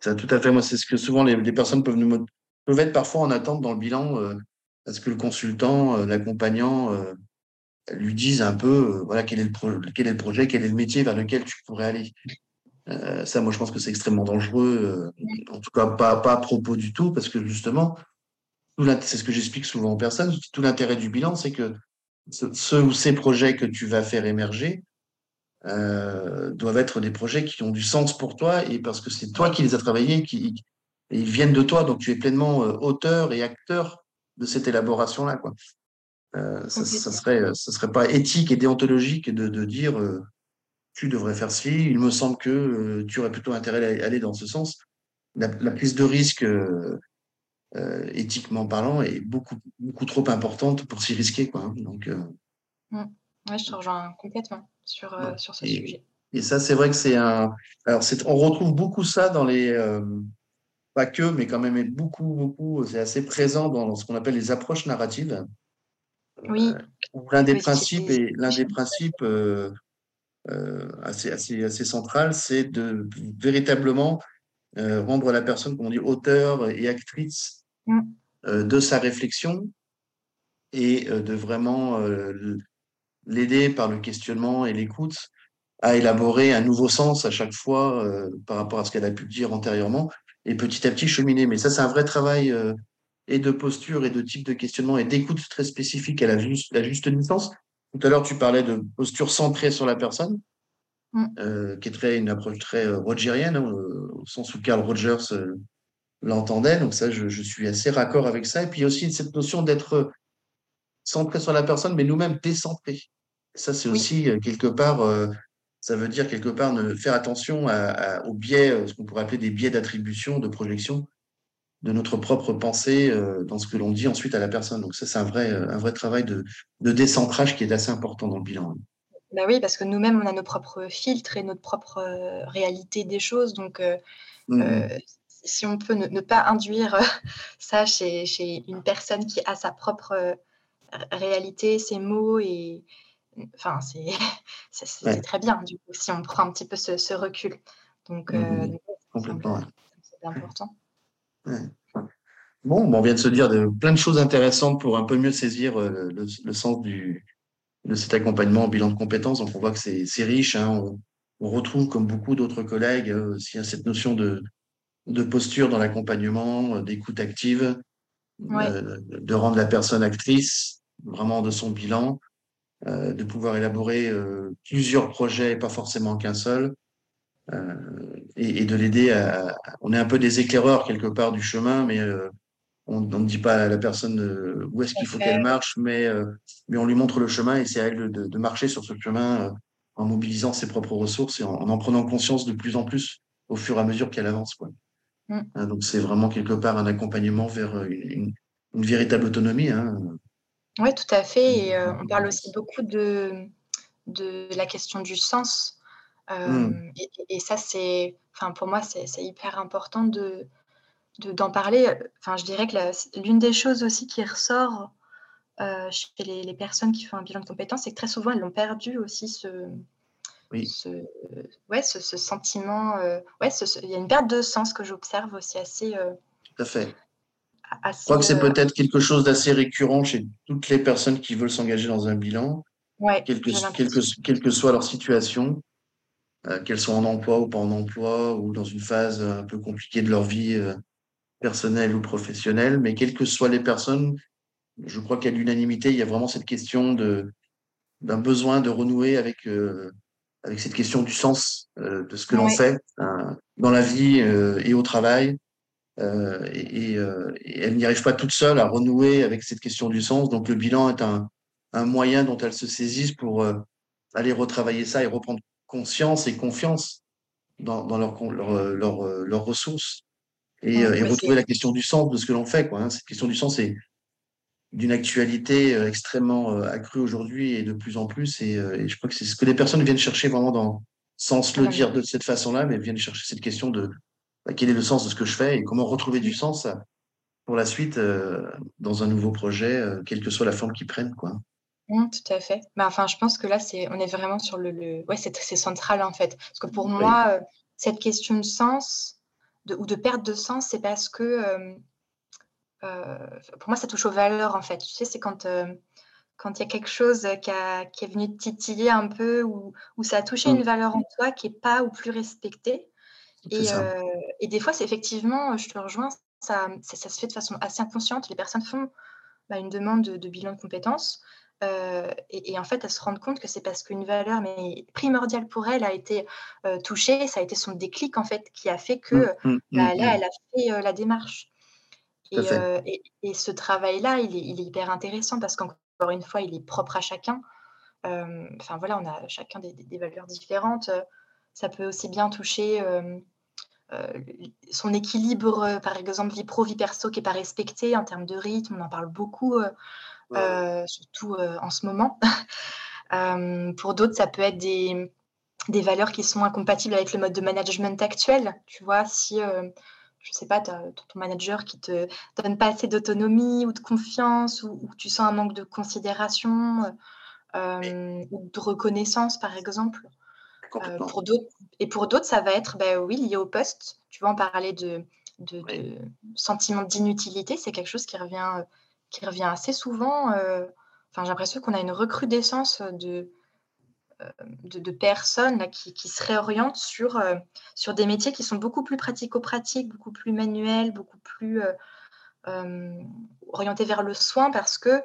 Ça, tout à fait. Moi, c'est ce que souvent les, les, personnes peuvent nous peuvent être parfois en attente dans le bilan, parce que le consultant, l'accompagnant lui disent un peu euh, voilà quel est, le quel est le projet, quel est le métier vers lequel tu pourrais aller. Euh, ça, moi, je pense que c'est extrêmement dangereux. Euh, en tout cas, pas, pas à propos du tout, parce que justement, c'est ce que j'explique souvent aux personnes. Tout l'intérêt du bilan, c'est que ceux ou ces projets que tu vas faire émerger euh, doivent être des projets qui ont du sens pour toi et parce que c'est toi qui les as travaillés, qui et ils viennent de toi, donc tu es pleinement auteur et acteur de cette élaboration-là. Quoi. Ça, ça, serait, ça serait pas éthique et déontologique de, de dire tu devrais faire ci. Il me semble que tu aurais plutôt intérêt à aller dans ce sens. La, prise de risque, éthiquement parlant, est beaucoup, beaucoup trop importante pour s'y risquer. Quoi, hein. Donc, mmh. je te rejoins complètement sur, sur ce sujet. Et ça, c'est vrai que c'est un. Alors, on retrouve beaucoup ça dans les. pas que, mais quand même beaucoup, beaucoup. C'est assez présent dans ce qu'on appelle les approches narratives. Oui. Euh, l'un des principes et l'un des principes euh, euh, assez, assez, assez central, c'est de véritablement rendre la personne, comme on dit, auteur et actrice mm. de sa réflexion et de vraiment l'aider par le questionnement et l'écoute à élaborer un nouveau sens à chaque fois par rapport à ce qu'elle a pu dire antérieurement et petit à petit cheminer. Mais ça, c'est un vrai travail et de posture et de type de questionnement et d'écoute très spécifique à la juste, la juste distance. Tout à l'heure, tu parlais de posture centrée sur la personne, mm. euh, qui est très, une approche très euh, rogerienne, hein, au sens où Carl Rogers euh, l'entendait. Donc ça, je, je, suis assez raccord avec ça. Et puis aussi cette notion d'être centré sur la personne, mais nous-mêmes décentrés. Ça, c'est aussi quelque part, ça veut dire quelque part ne faire attention à, à, aux biais, ce qu'on pourrait appeler des biais d'attribution, de projection, de notre propre pensée euh, dans ce que l'on dit ensuite à la personne. Donc ça, c'est un vrai, un vrai travail de, de décentrage qui est assez important dans le bilan. Bah oui, parce que nous-mêmes, on a nos propres filtres et notre propre euh, réalité des choses. Donc, euh, mmh. si on peut ne, pas induire ça chez, chez, une personne qui a sa propre réalité, ses mots, et enfin, c'est très bien, du coup, si on prend un petit peu ce, recul. Donc, mmh. c'est important. Bon, on vient de se dire de, plein de choses intéressantes pour un peu mieux saisir euh, le, sens du, de cet accompagnement en bilan de compétences. Donc, on voit que c'est riche. Hein. On, retrouve, comme beaucoup d'autres collègues, euh, aussi cette notion de, de posture dans l'accompagnement, euh, d'écoute active, de rendre la personne actrice vraiment de son bilan, de pouvoir élaborer plusieurs projets, pas forcément qu'un seul, euh, et, et, de l'aider à. On est un peu des éclaireurs quelque part du chemin, mais euh, on ne dit pas à la personne où est-ce qu'il faut qu'elle marche, mais, mais on lui montre le chemin et c'est à elle de, marcher sur ce chemin en mobilisant ses propres ressources et en, en, prenant conscience de plus en plus au fur et à mesure qu'elle avance. Quoi. Mm. Hein, donc c'est vraiment quelque part un accompagnement vers une, véritable autonomie. Hein. Oui, tout à fait. Et on parle aussi beaucoup de, de la question du sens. Mm. et, ça, c'est, enfin, pour moi, c'est hyper important de, d'en parler. Enfin, je dirais que l'une des choses aussi qui ressort euh, chez les, personnes qui font un bilan de compétences, c'est que très souvent, elles l'ont perdu aussi ce, oui. ce, ouais, ce, sentiment. Euh, ouais, il y a une perte de sens que j'observe aussi assez. Euh, Tout à fait. je crois que c'est peut-être quelque chose d'assez récurrent chez toutes les personnes qui veulent s'engager dans un bilan, ouais, quelle, que, quelle, que, soit leur situation, qu'elles soient en emploi ou pas en emploi, ou dans une phase un peu compliquée de leur vie personnelle ou professionnelle, mais quelles que soient les personnes, je crois qu'à l'unanimité, il y a vraiment cette question de d'un besoin de renouer avec euh, avec cette question du sens euh, de ce que l'on fait hein, dans la vie euh, et au travail. Et, et, elle n'y arrive pas toute seule à renouer avec cette question du sens. Donc le bilan est un, un moyen dont elle se saisisse pour aller retravailler ça et reprendre conscience et confiance dans, dans leurs leur, leur, ressources et, et retrouver la question du sens de ce que l'on fait. Quoi, hein. Cette question du sens est, d'une actualité euh, extrêmement euh, accrue aujourd'hui et de plus en plus. Euh, et, je crois que c'est ce que les personnes viennent chercher vraiment dans, sans se le dire de cette façon-là, mais viennent chercher cette question de bah, quel est le sens de ce que je fais et comment retrouver du sens pour la suite dans un nouveau projet, quelle que soit la forme qu'il prenne. Quoi. Mmh, tout à fait. Bah, enfin, je pense que là, c'est, on est vraiment sur le. le... Ouais, c'est, central en fait. Parce que pour moi, cette question de sens de, ou de perte de sens, c'est parce que euh, pour moi, ça touche aux valeurs, en fait. Tu sais, c'est quand euh, quand il y a quelque chose qui, est venu titiller un peu ou, ça a touché une mmh. valeur en toi qui n'est pas ou plus respectée. Et, euh, et, des fois, c'est effectivement, je te rejoins, ça, ça, se fait de façon assez inconsciente. Les personnes font bah, une demande de, bilan de compétences et, en fait, elles se rendent compte que c'est parce qu'une valeur mais primordiale pour elle a été touchée. Ça a été son déclic, en fait, qui a fait que mmh, mmh, bah, là, elle a fait la démarche. Euh, et, ce travail-là, il est, hyper intéressant parce qu'encore une fois, il est propre à chacun. Euh, enfin voilà, on a chacun des, valeurs différentes. Ça peut aussi bien toucher euh, son équilibre, par exemple, vie pro, vie perso, qui n'est pas respecté en termes de rythme. On en parle beaucoup, surtout en ce moment. pour d'autres, ça peut être des, des, valeurs qui sont incompatibles avec le mode de management actuel. Tu vois, si je sais pas, ton manager qui te donne pas assez d'autonomie ou de confiance ou, tu sens un manque de considération euh, ou de reconnaissance, par exemple. Euh, pour et pour d'autres, ça va être, ben oui, lié au poste. Tu vois, en parler de, de, sentiment d'inutilité, c'est quelque chose qui revient, qui revient assez souvent. Euh, enfin, j'ai l'impression qu'on a une recrudescence de, euh, de, personnes là, qui, qui, se réorientent sur, euh, sur des métiers qui sont beaucoup plus pratico-pratiques, beaucoup plus manuels, beaucoup plus orientés vers le soin parce que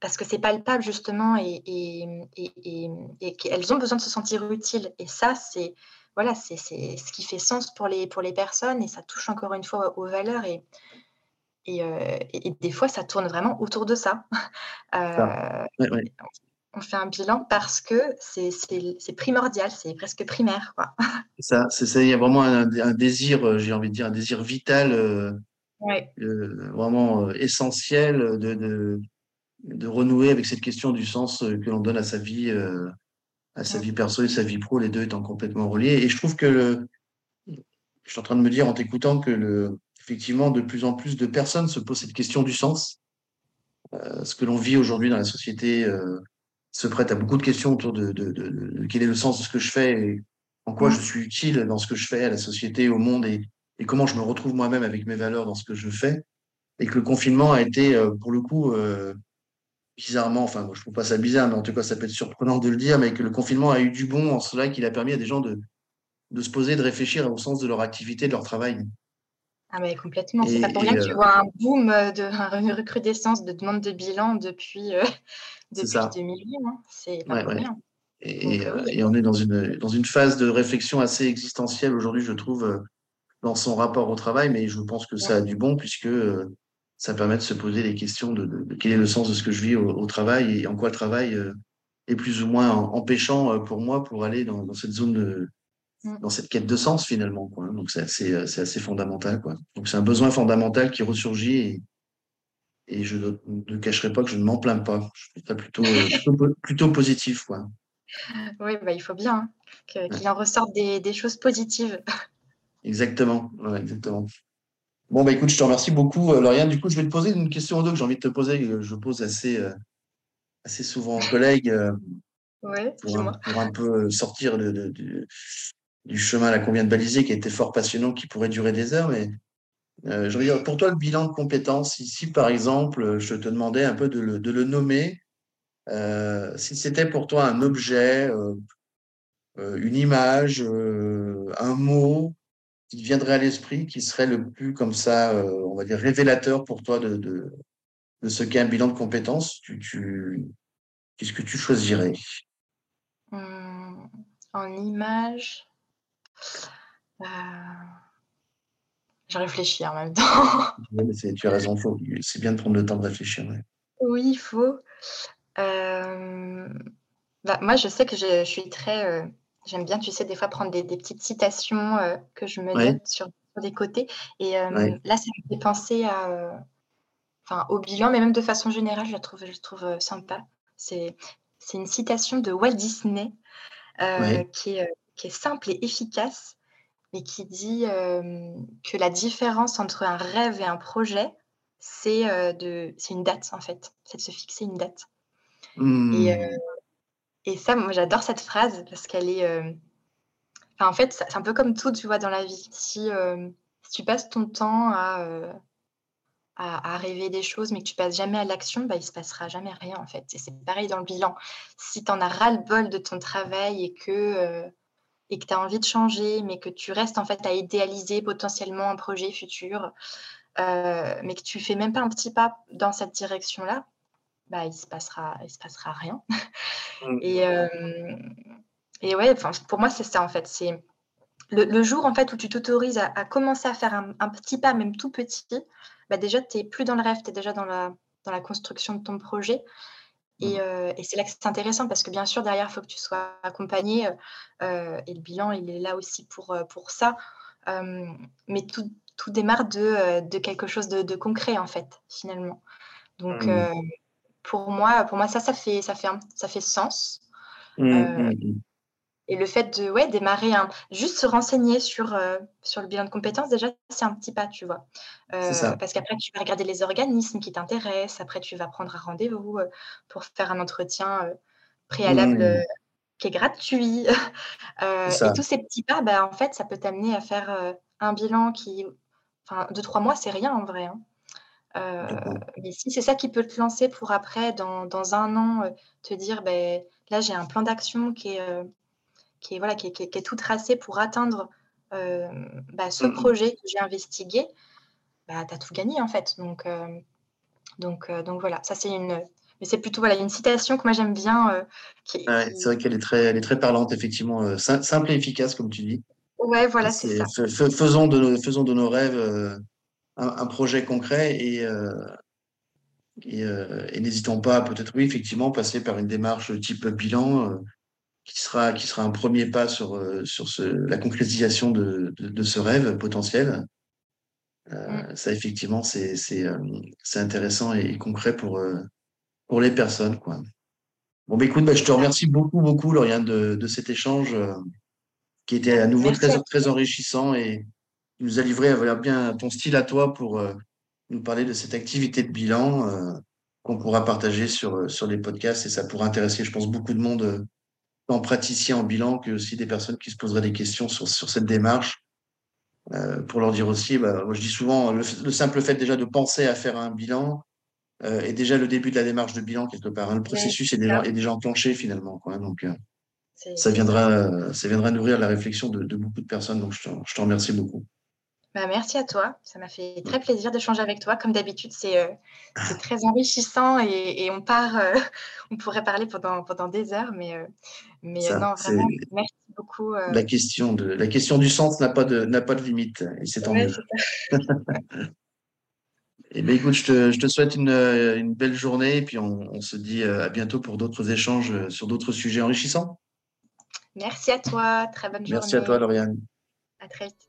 parce que c'est palpable justement et, et, et, et qu'elles ont besoin de se sentir utiles. Et ça, c'est voilà, c'est ce qui fait sens pour les, pour les personnes et ça touche encore une fois aux valeurs. Et, et, des fois, ça tourne vraiment autour de ça. Euh, on fait un bilan parce que c'est primordial, c'est presque primaire. Ça, il y a vraiment un, désir, euh, j'ai envie de dire, un désir vital, euh, euh, vraiment essentiel de, de, renouer avec cette question du sens que l'on donne à sa vie, à sa vie perso et sa vie pro, les deux étant complètement reliés. Et je trouve que le, je suis en train de me dire en t'écoutant que le, effectivement, de plus en plus de personnes se posent cette question du sens. ce que l'on vit aujourd'hui dans la société se prête à beaucoup de questions autour de, quel est le sens de ce que je fais et en quoi je suis utile dans ce que je fais à la société, au monde et, comment je me retrouve moi-même avec mes valeurs dans ce que je fais. Et que le confinement a été, euh, pour le coup, euh, bizarrement, enfin, moi, je trouve pas ça bizarre, mais en tout cas, ça peut être surprenant de le dire, mais que le confinement a eu du bon en cela qu'il a permis à des gens de, de se poser, de réfléchir au sens de leur activité, de leur travail. Ah mais complètement, c'est pas pour rien que tu euh, vois un boom, de, une recrudescence de demandes de bilan depuis, depuis 2008. Hein. C'est pas rien. Et, euh, et, on est dans une, dans une phase de réflexion assez existentielle aujourd'hui, je trouve, euh, dans son rapport au travail, mais je pense que ça a du bon, puisque euh, ça permet de se poser les questions de, quel est le sens de ce que je vis au, travail et en quoi le travail est plus ou moins empêchant pour moi pour aller dans, cette zone de. Dans cette quête de sens finalement. Quoi. Donc c'est assez, assez fondamental. Quoi. Donc c'est un besoin fondamental qui ressurgit et, et je ne, cacherai pas que je ne m'en plains pas. Je trouve ça plutôt, plutôt, positif. Quoi. Oui, bah, il faut bien hein, qu'il en ressorte des, des, choses positives. Exactement, exactement. Bon, bah écoute, je te remercie beaucoup, euh, Lauriane. Du coup, je vais te poser une question ou deux que j'ai envie de te poser, que je pose assez, euh, assez souvent aux collègues euh, pour, un, pour, un, peu sortir de, du chemin là qu'on vient de baliser, qui a été fort passionnant, qui pourrait durer des heures. Mais je veux dire, pour toi, le bilan de compétences, ici, par exemple, je te demandais un peu de le, de le nommer. si c'était pour toi un objet, une image, un mot, qui viendrait à l'esprit, qui serait le plus comme ça, euh, on va dire, révélateur pour toi de, de, ce qu'est un bilan de compétences, qu'est-ce que tu choisirais? Hum, En image, euh, je réfléchis en même temps. tu as raison, c'est bien de prendre le temps de réfléchir. Oui, il faut. Euh, bah, moi, je sais que je, je suis très J'aime bien, tu sais, des fois prendre des, petites citations euh, que je me note sur, les côtés. Et euh, là, ça me fait penser à, euh, enfin, au bilan, mais même de façon générale, je la trouve, je trouve sympa. C'est, c'est une citation de Walt Disney qui, est, qui, est, simple et efficace, mais qui dit que la différence entre un rêve et un projet, c'est, de, c'est une date, en fait. C'est de se fixer une date. Et mmh. Et ça, moi, j'adore cette phrase parce qu'elle est. Euh, en fait, c'est un peu comme tout, tu vois, dans la vie. Si, euh, tu passes ton temps euh, à, à, rêver des choses, mais que tu passes jamais à l'action, bah, il se passera jamais rien, en fait. Et c'est pareil dans le bilan. Si tu en as ras-le-bol de ton travail et que, et que tu as envie de changer, mais que tu restes, en fait, à idéaliser potentiellement un projet futur, mais que tu fais même pas un petit pas dans cette direction-là, bah, il se passera, il se passera rien. Mmh. et, euh, et ouais, pour moi, c'est ça en fait. C'est le, jour en fait où tu t'autorises à, commencer à faire un, petit pas, même tout petit, bah, déjà, tu n'es plus dans le rêve, tu es déjà dans la, dans la construction de ton projet. Et, mmh. euh, et c'est là que c'est intéressant parce que bien sûr, derrière, il faut que tu sois accompagné. Euh, et le bilan, il est là aussi pour, pour ça. mais tout, tout démarre de, de quelque chose de, de, concret, en fait, finalement. Donc, mmh pour moi, pour moi ça, ça fait, ça fait, ça fait sens. Euh, mmh. Et le fait de ouais, démarrer, un, juste se renseigner sur, euh, sur le bilan de compétences, déjà, c'est un petit pas, tu vois. Euh, parce qu'après, tu vas regarder les organismes qui t'intéressent. Après, tu vas prendre un rendez-vous pour faire un entretien préalable qui est gratuit. et tous ces petits pas, bah, en fait, ça peut t'amener à faire un bilan qui, enfin, deux, trois mois, c'est rien en vrai. Hein. Euh, mais si c'est ça qui peut te lancer pour après, dans, dans un an, euh, te dire, ben, là, j'ai un plan d'action qui est, euh, qui, est, voilà, qui, est, qui, est, tout tracé pour atteindre bah, ce mmh projet que j'ai investigué, bah, tu as tout gagné en fait. Donc, donc, donc voilà, ça c'est une, mais c'est plutôt voilà, une citation que moi j'aime bien. C'est vrai qu'elle est très, elle est très parlante, effectivement, simple et efficace, comme tu dis. Ouais, voilà, c'est ça. Faisons de, nos, faisons de nos rêves un, projet concret et, euh, euh, et, n'hésitons pas peut-être, oui, effectivement, passer par une démarche type bilan euh, qui, sera, qui sera un premier pas sur, sur ce, la concrétisation de, de, ce rêve potentiel. Mm. Ça, effectivement, c'est intéressant et, concret pour, pour les personnes. Quoi. Bon, bah, écoute, bah, je te remercie beaucoup, beaucoup, Lauriane, de, de cet échange qui était à nouveau très, très enrichissant et, nous a livré voilà, bien ton style à toi pour euh, nous parler de cette activité de bilan euh, qu'on pourra partager sur, euh, sur les podcasts et ça pourra intéresser, je pense, beaucoup de monde, tant praticiens en bilan que aussi des personnes qui se poseraient des questions sur, sur cette démarche. pour leur dire aussi, bah, moi je dis souvent, le, simple fait déjà de penser à faire un bilan est déjà le début de la démarche de bilan quelque part. Hein. Le processus est, déjà, est déjà enclenché finalement. Quoi. Donc, ça viendra, ça viendra nourrir la réflexion de, de beaucoup de personnes. Donc, je je te remercie beaucoup. Bah, merci à toi. Ça m'a fait très plaisir d'échanger avec toi. Comme d'habitude, c'est euh, très enrichissant et, on part, euh, on pourrait parler pendant, pendant des heures, mais, euh, mais non, vraiment, merci beaucoup. La, question de, la question du sens n'a pas, de, pas de limite et c'est tant mieux. Eh bien, écoute, je te, souhaite une, belle journée et puis on, se dit à bientôt pour d'autres échanges sur d'autres sujets enrichissants. Merci à toi. Très bonne journée. Merci à toi, Lauriane. À très vite.